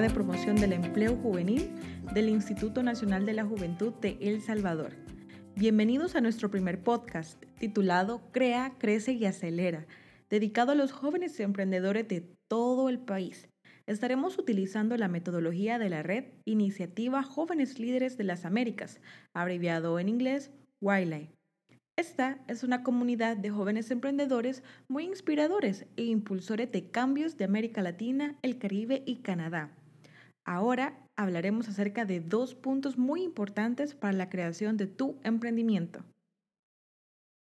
de promoción del empleo juvenil del Instituto Nacional de la Juventud de El Salvador. Bienvenidos a nuestro primer podcast titulado Crea, Crece y Acelera, dedicado a los jóvenes emprendedores de todo el país. Estaremos utilizando la metodología de la red Iniciativa Jóvenes Líderes de las Américas, abreviado en inglés Wildlife. Esta es una comunidad de jóvenes emprendedores muy inspiradores e impulsores de cambios de América Latina, el Caribe y Canadá. Ahora hablaremos acerca de dos puntos muy importantes para la creación de tu emprendimiento.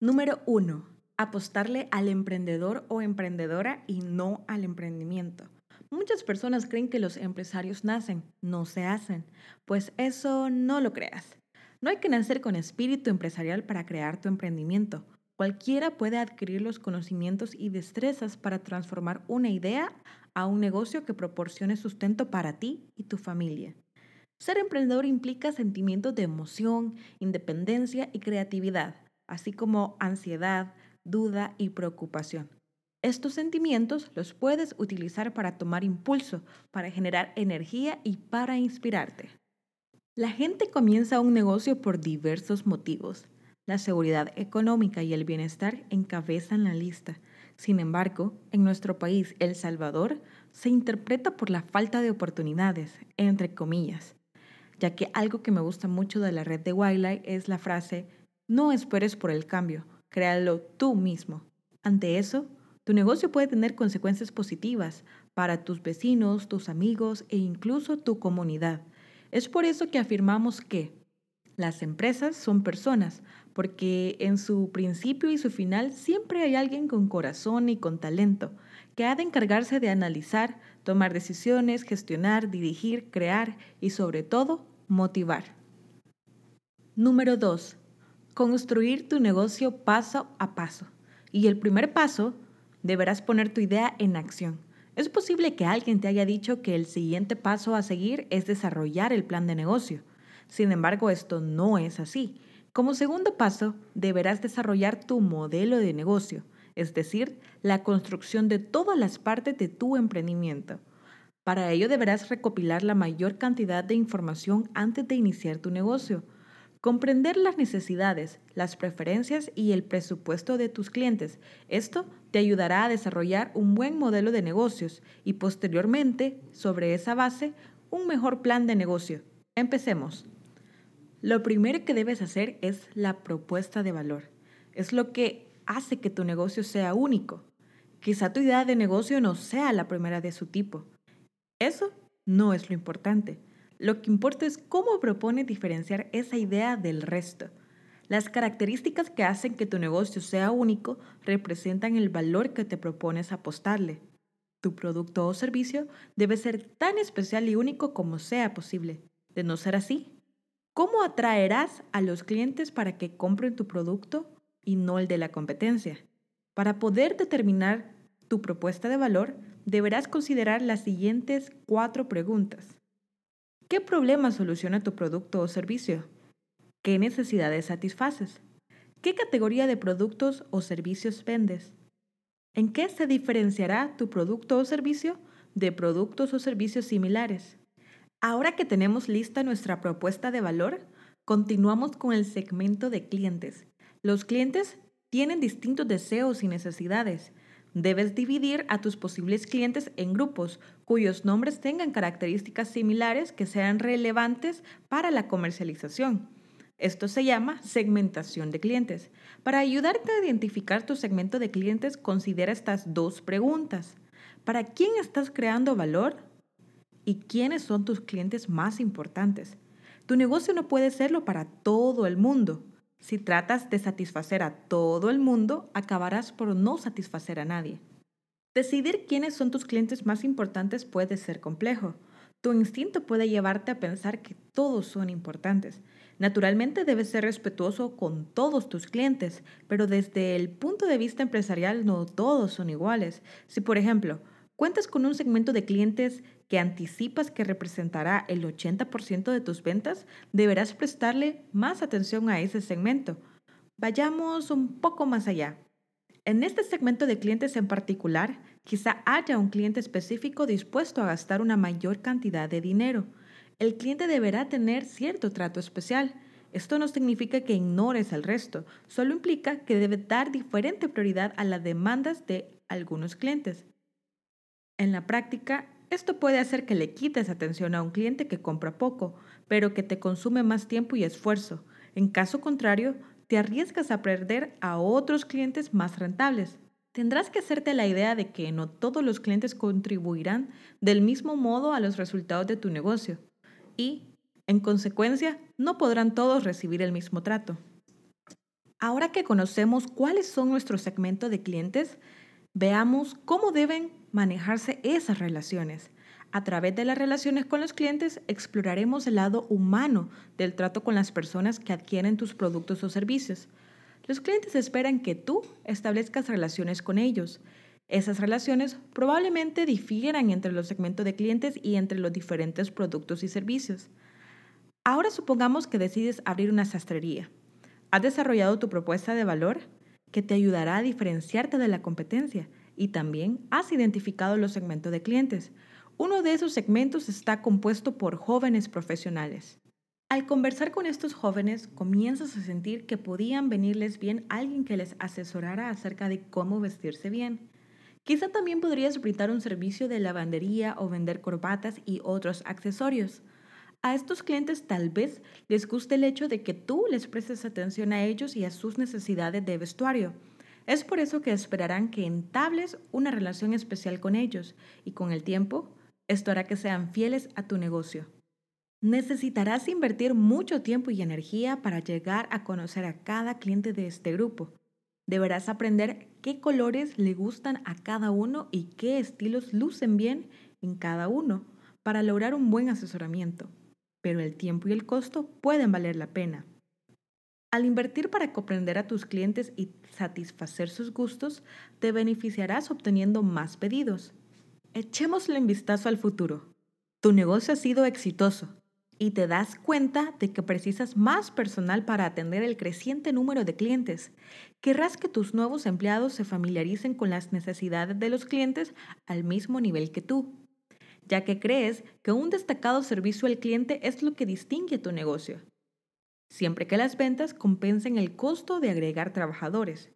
Número 1. Apostarle al emprendedor o emprendedora y no al emprendimiento. Muchas personas creen que los empresarios nacen, no se hacen, pues eso no lo creas. No hay que nacer con espíritu empresarial para crear tu emprendimiento. Cualquiera puede adquirir los conocimientos y destrezas para transformar una idea a un negocio que proporcione sustento para ti y tu familia. Ser emprendedor implica sentimientos de emoción, independencia y creatividad, así como ansiedad, duda y preocupación. Estos sentimientos los puedes utilizar para tomar impulso, para generar energía y para inspirarte. La gente comienza un negocio por diversos motivos. La seguridad económica y el bienestar encabezan la lista. Sin embargo, en nuestro país, El Salvador, se interpreta por la falta de oportunidades, entre comillas, ya que algo que me gusta mucho de la red de Wildlife es la frase, no esperes por el cambio, créalo tú mismo. Ante eso, tu negocio puede tener consecuencias positivas para tus vecinos, tus amigos e incluso tu comunidad. Es por eso que afirmamos que las empresas son personas, porque en su principio y su final siempre hay alguien con corazón y con talento, que ha de encargarse de analizar, tomar decisiones, gestionar, dirigir, crear y sobre todo motivar. Número 2. Construir tu negocio paso a paso. Y el primer paso, deberás poner tu idea en acción. Es posible que alguien te haya dicho que el siguiente paso a seguir es desarrollar el plan de negocio. Sin embargo, esto no es así. Como segundo paso, deberás desarrollar tu modelo de negocio, es decir, la construcción de todas las partes de tu emprendimiento. Para ello deberás recopilar la mayor cantidad de información antes de iniciar tu negocio Comprender las necesidades, las preferencias y el presupuesto de tus clientes. Esto te ayudará a desarrollar un buen modelo de negocios y posteriormente, sobre esa base, un mejor plan de negocio. Empecemos. Lo primero que debes hacer es la propuesta de valor. Es lo que hace que tu negocio sea único. Quizá tu idea de negocio no sea la primera de su tipo. Eso no es lo importante. Lo que importa es cómo propone diferenciar esa idea del resto. Las características que hacen que tu negocio sea único representan el valor que te propones apostarle. Tu producto o servicio debe ser tan especial y único como sea posible. De no ser así, ¿cómo atraerás a los clientes para que compren tu producto y no el de la competencia? Para poder determinar tu propuesta de valor, deberás considerar las siguientes cuatro preguntas. ¿Qué problema soluciona tu producto o servicio? ¿Qué necesidades satisfaces? ¿Qué categoría de productos o servicios vendes? ¿En qué se diferenciará tu producto o servicio de productos o servicios similares? Ahora que tenemos lista nuestra propuesta de valor, continuamos con el segmento de clientes. Los clientes tienen distintos deseos y necesidades Debes dividir a tus posibles clientes en grupos cuyos nombres tengan características similares que sean relevantes para la comercialización. Esto se llama segmentación de clientes. Para ayudarte a identificar tu segmento de clientes, considera estas dos preguntas. ¿Para quién estás creando valor? ¿Y quiénes son tus clientes más importantes? Tu negocio no puede serlo para todo el mundo. Si tratas de satisfacer a todo el mundo, acabarás por no satisfacer a nadie. Decidir quiénes son tus clientes más importantes puede ser complejo. Tu instinto puede llevarte a pensar que todos son importantes. Naturalmente debes ser respetuoso con todos tus clientes, pero desde el punto de vista empresarial no todos son iguales. Si, por ejemplo, cuentas con un segmento de clientes que anticipas que representará el 80% de tus ventas, deberás prestarle más atención a ese segmento. Vayamos un poco más allá. En este segmento de clientes en particular, quizá haya un cliente específico dispuesto a gastar una mayor cantidad de dinero. El cliente deberá tener cierto trato especial. Esto no significa que ignores al resto, solo implica que debe dar diferente prioridad a las demandas de algunos clientes. En la práctica, esto puede hacer que le quites atención a un cliente que compra poco, pero que te consume más tiempo y esfuerzo. En caso contrario, te arriesgas a perder a otros clientes más rentables. Tendrás que hacerte la idea de que no todos los clientes contribuirán del mismo modo a los resultados de tu negocio y, en consecuencia, no podrán todos recibir el mismo trato. Ahora que conocemos cuáles son nuestros segmentos de clientes, veamos cómo deben manejarse esas relaciones. A través de las relaciones con los clientes exploraremos el lado humano del trato con las personas que adquieren tus productos o servicios. Los clientes esperan que tú establezcas relaciones con ellos. Esas relaciones probablemente difieran entre los segmentos de clientes y entre los diferentes productos y servicios. Ahora supongamos que decides abrir una sastrería. ¿Has desarrollado tu propuesta de valor que te ayudará a diferenciarte de la competencia? Y también has identificado los segmentos de clientes. Uno de esos segmentos está compuesto por jóvenes profesionales. Al conversar con estos jóvenes, comienzas a sentir que podían venirles bien alguien que les asesorara acerca de cómo vestirse bien. Quizá también podrías brindar un servicio de lavandería o vender corbatas y otros accesorios. A estos clientes tal vez les guste el hecho de que tú les prestes atención a ellos y a sus necesidades de vestuario. Es por eso que esperarán que entables una relación especial con ellos y con el tiempo esto hará que sean fieles a tu negocio. Necesitarás invertir mucho tiempo y energía para llegar a conocer a cada cliente de este grupo. Deberás aprender qué colores le gustan a cada uno y qué estilos lucen bien en cada uno para lograr un buen asesoramiento. Pero el tiempo y el costo pueden valer la pena. Al invertir para comprender a tus clientes y satisfacer sus gustos, te beneficiarás obteniendo más pedidos. Echémosle un vistazo al futuro. Tu negocio ha sido exitoso y te das cuenta de que precisas más personal para atender el creciente número de clientes. Querrás que tus nuevos empleados se familiaricen con las necesidades de los clientes al mismo nivel que tú, ya que crees que un destacado servicio al cliente es lo que distingue tu negocio, siempre que las ventas compensen el costo de agregar trabajadores.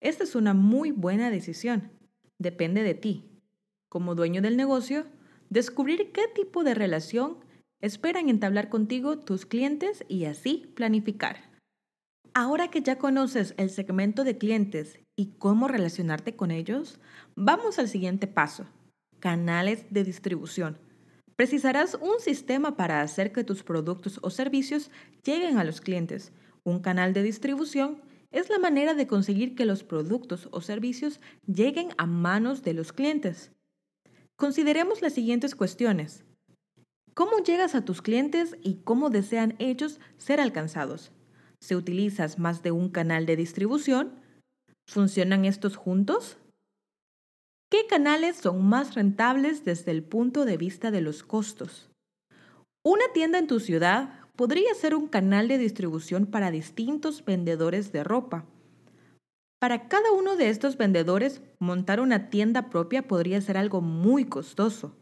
Esta es una muy buena decisión. Depende de ti como dueño del negocio, descubrir qué tipo de relación esperan entablar contigo tus clientes y así planificar. Ahora que ya conoces el segmento de clientes y cómo relacionarte con ellos, vamos al siguiente paso, canales de distribución. Precisarás un sistema para hacer que tus productos o servicios lleguen a los clientes. Un canal de distribución es la manera de conseguir que los productos o servicios lleguen a manos de los clientes. Consideremos las siguientes cuestiones. ¿Cómo llegas a tus clientes y cómo desean ellos ser alcanzados? ¿Se utilizas más de un canal de distribución? ¿Funcionan estos juntos? ¿Qué canales son más rentables desde el punto de vista de los costos? Una tienda en tu ciudad podría ser un canal de distribución para distintos vendedores de ropa para cada uno de estos vendedores, montar una tienda propia podría ser algo muy costoso.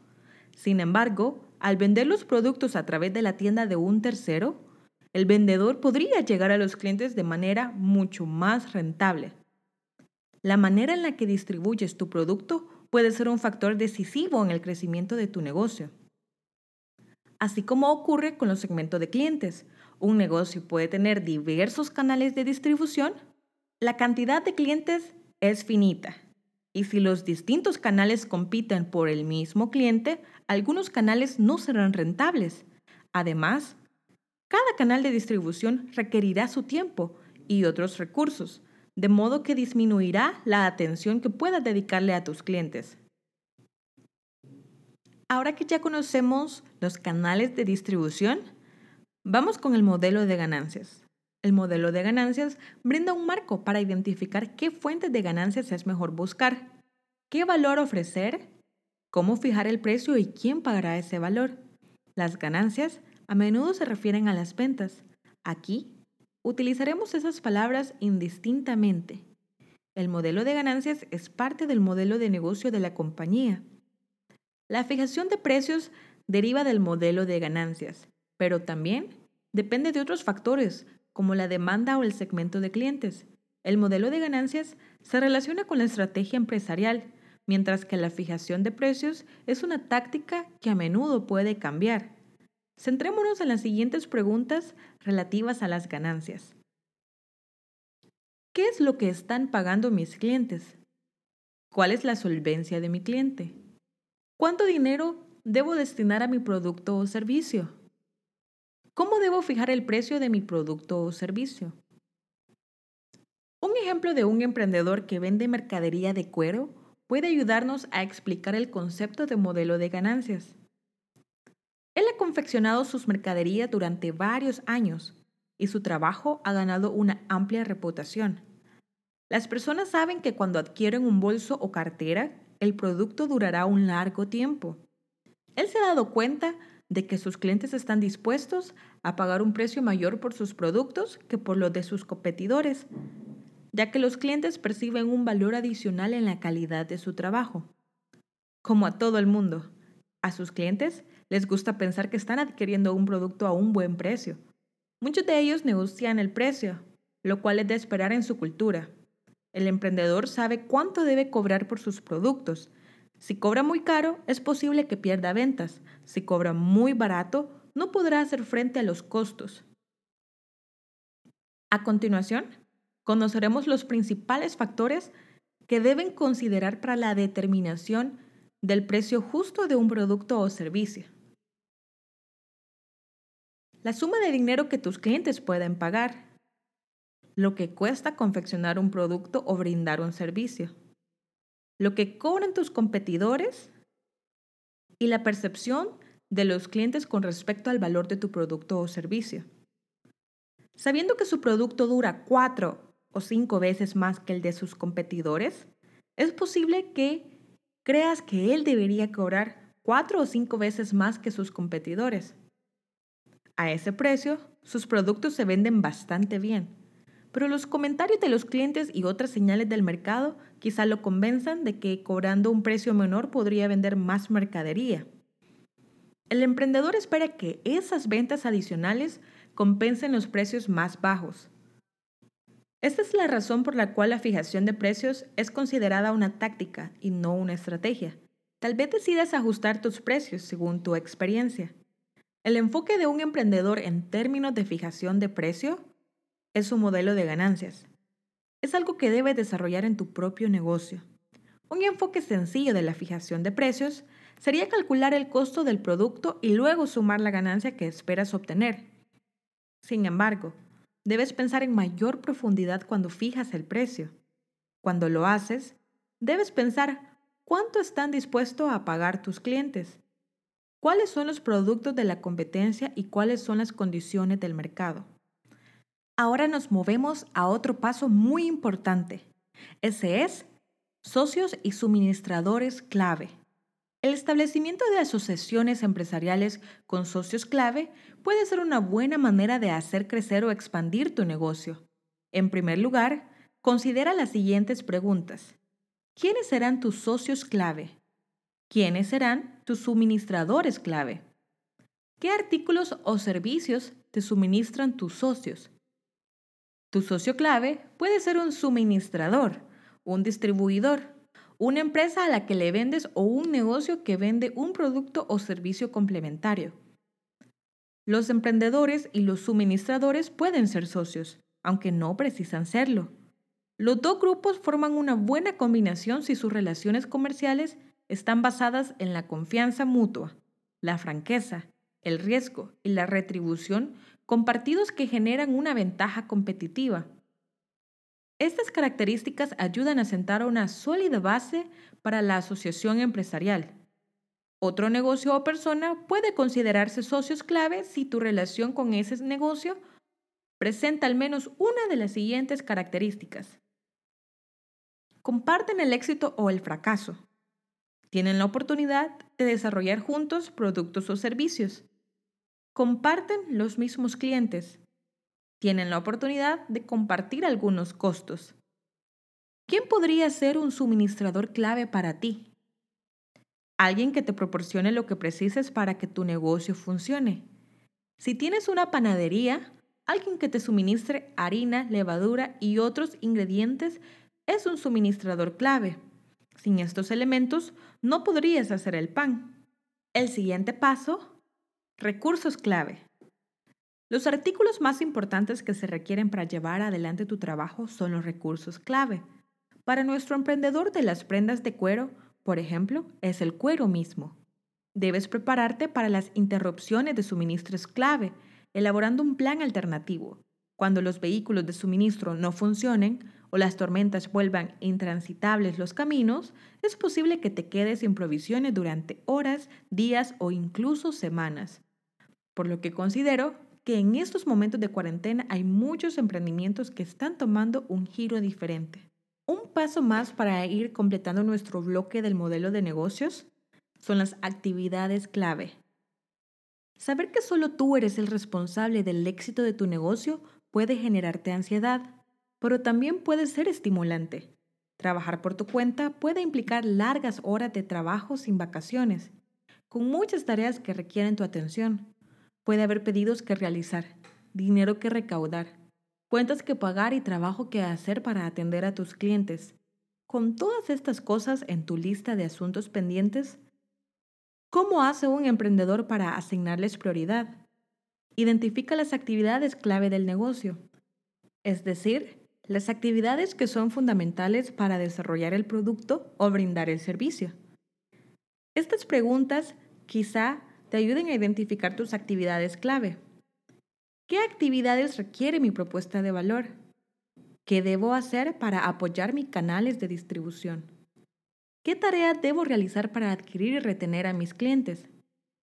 Sin embargo, al vender los productos a través de la tienda de un tercero, el vendedor podría llegar a los clientes de manera mucho más rentable. La manera en la que distribuyes tu producto puede ser un factor decisivo en el crecimiento de tu negocio. Así como ocurre con los segmentos de clientes, un negocio puede tener diversos canales de distribución la cantidad de clientes es finita. Y si los distintos canales compiten por el mismo cliente, algunos canales no serán rentables. Además, cada canal de distribución requerirá su tiempo y otros recursos, de modo que disminuirá la atención que puedas dedicarle a tus clientes. Ahora que ya conocemos los canales de distribución, vamos con el modelo de ganancias. El modelo de ganancias brinda un marco para identificar qué fuentes de ganancias es mejor buscar, qué valor ofrecer, cómo fijar el precio y quién pagará ese valor. Las ganancias a menudo se refieren a las ventas. Aquí utilizaremos esas palabras indistintamente. El modelo de ganancias es parte del modelo de negocio de la compañía. La fijación de precios deriva del modelo de ganancias, pero también depende de otros factores, como la demanda o el segmento de clientes. El modelo de ganancias se relaciona con la estrategia empresarial, mientras que la fijación de precios es una táctica que a menudo puede cambiar. Centrémonos en las siguientes preguntas relativas a las ganancias. ¿Qué es lo que están pagando mis clientes? ¿Cuál es la solvencia de mi cliente? ¿Cuánto dinero debo destinar a mi producto o servicio? ¿Cómo debo fijar el precio de mi producto o servicio? Un ejemplo de un emprendedor que vende mercadería de cuero puede ayudarnos a explicar el concepto de modelo de ganancias. Él ha confeccionado sus mercaderías durante varios años y su trabajo ha ganado una amplia reputación. Las personas saben que cuando adquieren un bolso o cartera, el producto durará un largo tiempo. Él se ha dado cuenta de que sus clientes están dispuestos a pagar un precio mayor por sus productos que por los de sus competidores, ya que los clientes perciben un valor adicional en la calidad de su trabajo. Como a todo el mundo, a sus clientes les gusta pensar que están adquiriendo un producto a un buen precio. Muchos de ellos negocian el precio, lo cual es de esperar en su cultura. El emprendedor sabe cuánto debe cobrar por sus productos. Si cobra muy caro, es posible que pierda ventas. Si cobra muy barato, no podrá hacer frente a los costos. A continuación, conoceremos los principales factores que deben considerar para la determinación del precio justo de un producto o servicio. La suma de dinero que tus clientes pueden pagar. Lo que cuesta confeccionar un producto o brindar un servicio. Lo que cobran tus competidores. Y la percepción de los clientes con respecto al valor de tu producto o servicio. Sabiendo que su producto dura cuatro o cinco veces más que el de sus competidores, es posible que creas que él debería cobrar cuatro o cinco veces más que sus competidores. A ese precio, sus productos se venden bastante bien, pero los comentarios de los clientes y otras señales del mercado quizá lo convenzan de que cobrando un precio menor podría vender más mercadería. El emprendedor espera que esas ventas adicionales compensen los precios más bajos, esta es la razón por la cual la fijación de precios es considerada una táctica y no una estrategia. Tal vez decidas ajustar tus precios según tu experiencia. El enfoque de un emprendedor en términos de fijación de precio es su modelo de ganancias. Es algo que debes desarrollar en tu propio negocio. Un enfoque sencillo de la fijación de precios sería calcular el costo del producto y luego sumar la ganancia que esperas obtener. Sin embargo, Debes pensar en mayor profundidad cuando fijas el precio. Cuando lo haces, debes pensar cuánto están dispuestos a pagar tus clientes, cuáles son los productos de la competencia y cuáles son las condiciones del mercado. Ahora nos movemos a otro paso muy importante. Ese es socios y suministradores clave. El establecimiento de asociaciones empresariales con socios clave puede ser una buena manera de hacer crecer o expandir tu negocio. En primer lugar, considera las siguientes preguntas. ¿Quiénes serán tus socios clave? ¿Quiénes serán tus suministradores clave? ¿Qué artículos o servicios te suministran tus socios? Tu socio clave puede ser un suministrador, un distribuidor, una empresa a la que le vendes o un negocio que vende un producto o servicio complementario. Los emprendedores y los suministradores pueden ser socios, aunque no precisan serlo. Los dos grupos forman una buena combinación si sus relaciones comerciales están basadas en la confianza mutua, la franqueza, el riesgo y la retribución compartidos que generan una ventaja competitiva. Estas características ayudan a sentar una sólida base para la asociación empresarial. Otro negocio o persona puede considerarse socios clave si tu relación con ese negocio presenta al menos una de las siguientes características. Comparten el éxito o el fracaso. Tienen la oportunidad de desarrollar juntos productos o servicios. Comparten los mismos clientes tienen la oportunidad de compartir algunos costos. ¿Quién podría ser un suministrador clave para ti? Alguien que te proporcione lo que precises para que tu negocio funcione. Si tienes una panadería, alguien que te suministre harina, levadura y otros ingredientes es un suministrador clave. Sin estos elementos no podrías hacer el pan. El siguiente paso, recursos clave. Los artículos más importantes que se requieren para llevar adelante tu trabajo son los recursos clave. Para nuestro emprendedor de las prendas de cuero, por ejemplo, es el cuero mismo. Debes prepararte para las interrupciones de suministros clave, elaborando un plan alternativo. Cuando los vehículos de suministro no funcionen o las tormentas vuelvan intransitables los caminos, es posible que te quedes sin provisiones durante horas, días o incluso semanas. Por lo que considero que en estos momentos de cuarentena hay muchos emprendimientos que están tomando un giro diferente. Un paso más para ir completando nuestro bloque del modelo de negocios son las actividades clave. Saber que solo tú eres el responsable del éxito de tu negocio puede generarte ansiedad, pero también puede ser estimulante. Trabajar por tu cuenta puede implicar largas horas de trabajo sin vacaciones, con muchas tareas que requieren tu atención. Puede haber pedidos que realizar, dinero que recaudar, cuentas que pagar y trabajo que hacer para atender a tus clientes. Con todas estas cosas en tu lista de asuntos pendientes, ¿cómo hace un emprendedor para asignarles prioridad? Identifica las actividades clave del negocio, es decir, las actividades que son fundamentales para desarrollar el producto o brindar el servicio. Estas preguntas quizá te ayuden a identificar tus actividades clave. ¿Qué actividades requiere mi propuesta de valor? ¿Qué debo hacer para apoyar mis canales de distribución? ¿Qué tareas debo realizar para adquirir y retener a mis clientes?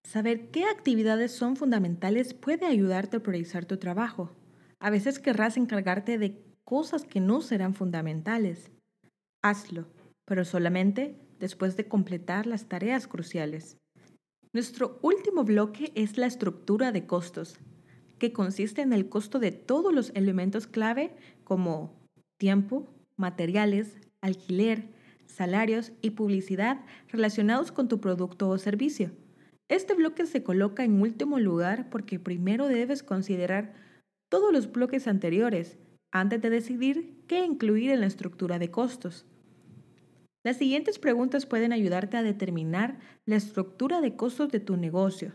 Saber qué actividades son fundamentales puede ayudarte a priorizar tu trabajo. A veces querrás encargarte de cosas que no serán fundamentales. Hazlo, pero solamente después de completar las tareas cruciales. Nuestro último bloque es la estructura de costos que consiste en el costo de todos los elementos clave como tiempo, materiales, alquiler, salarios y publicidad relacionados con tu producto o servicio. Este bloque se coloca en último lugar porque primero debes considerar todos los bloques anteriores antes de decidir qué incluir en la estructura de costos. Las siguientes preguntas pueden ayudarte a determinar la estructura de costos de tu negocio.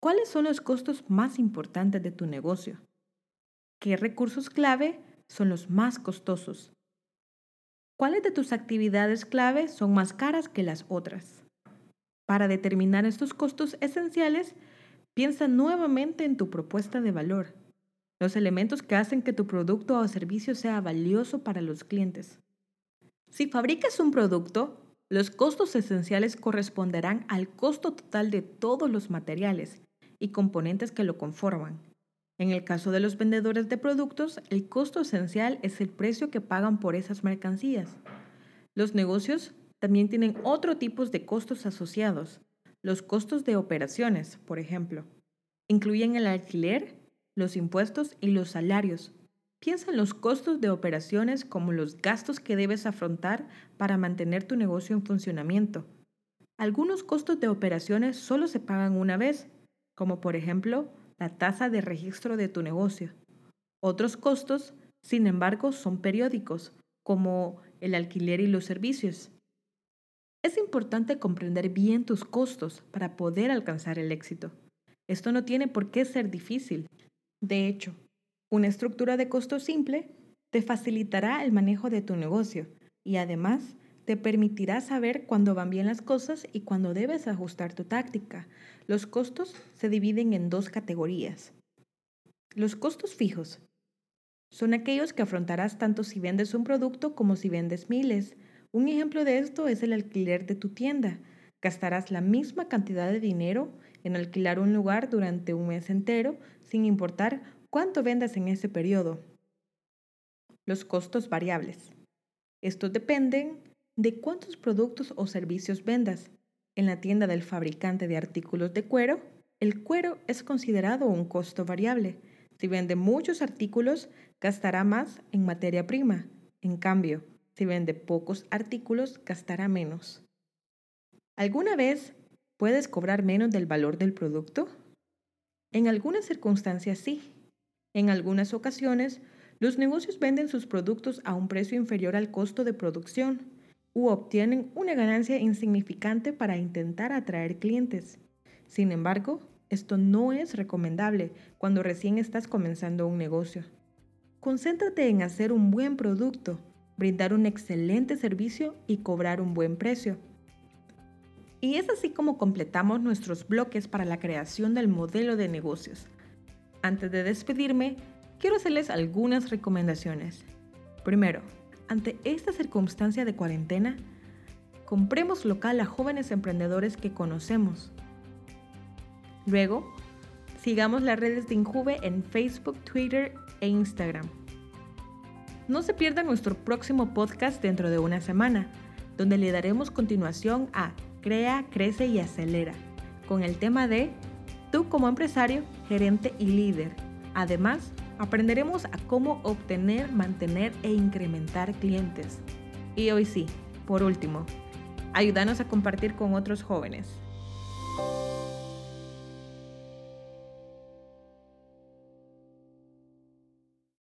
¿Cuáles son los costos más importantes de tu negocio? ¿Qué recursos clave son los más costosos? ¿Cuáles de tus actividades clave son más caras que las otras? Para determinar estos costos esenciales, piensa nuevamente en tu propuesta de valor, los elementos que hacen que tu producto o servicio sea valioso para los clientes. Si fabricas un producto, los costos esenciales corresponderán al costo total de todos los materiales y componentes que lo conforman. En el caso de los vendedores de productos, el costo esencial es el precio que pagan por esas mercancías. Los negocios también tienen otro tipo de costos asociados. Los costos de operaciones, por ejemplo, incluyen el alquiler, los impuestos y los salarios. Piensa en los costos de operaciones como los gastos que debes afrontar para mantener tu negocio en funcionamiento. Algunos costos de operaciones solo se pagan una vez como por ejemplo la tasa de registro de tu negocio. Otros costos, sin embargo, son periódicos, como el alquiler y los servicios. Es importante comprender bien tus costos para poder alcanzar el éxito. Esto no tiene por qué ser difícil. De hecho, una estructura de costos simple te facilitará el manejo de tu negocio y además te permitirá saber cuándo van bien las cosas y cuándo debes ajustar tu táctica. Los costos se dividen en dos categorías. Los costos fijos son aquellos que afrontarás tanto si vendes un producto como si vendes miles. Un ejemplo de esto es el alquiler de tu tienda. Gastarás la misma cantidad de dinero en alquilar un lugar durante un mes entero, sin importar cuánto vendas en ese periodo. Los costos variables. Estos dependen de cuántos productos o servicios vendas. En la tienda del fabricante de artículos de cuero, el cuero es considerado un costo variable. Si vende muchos artículos, gastará más en materia prima. En cambio, Si vende pocos artículos, gastará menos. ¿Alguna vez puedes cobrar menos del valor del producto? En algunas circunstancias sí. En algunas ocasiones, los negocios venden sus productos a un precio inferior al costo de producción u obtienen una ganancia insignificante para intentar atraer clientes. Sin embargo, esto no es recomendable cuando recién estás comenzando un negocio. Concéntrate en hacer un buen producto, brindar un excelente servicio y cobrar un buen precio. Y es así como completamos nuestros bloques para la creación del modelo de negocios. Antes de despedirme, quiero hacerles algunas recomendaciones. Primero, ante esta circunstancia de cuarentena, compremos local a jóvenes emprendedores que conocemos. Luego, sigamos las redes de Injuve en Facebook, Twitter e Instagram. No se pierda nuestro próximo podcast dentro de una semana, donde le daremos continuación a Crea, Crece y Acelera, con el tema de Tú como empresario, gerente y líder. Además, aprenderemos a cómo obtener, mantener e incrementar clientes. Y hoy sí, por último, ayúdanos a compartir con otros jóvenes.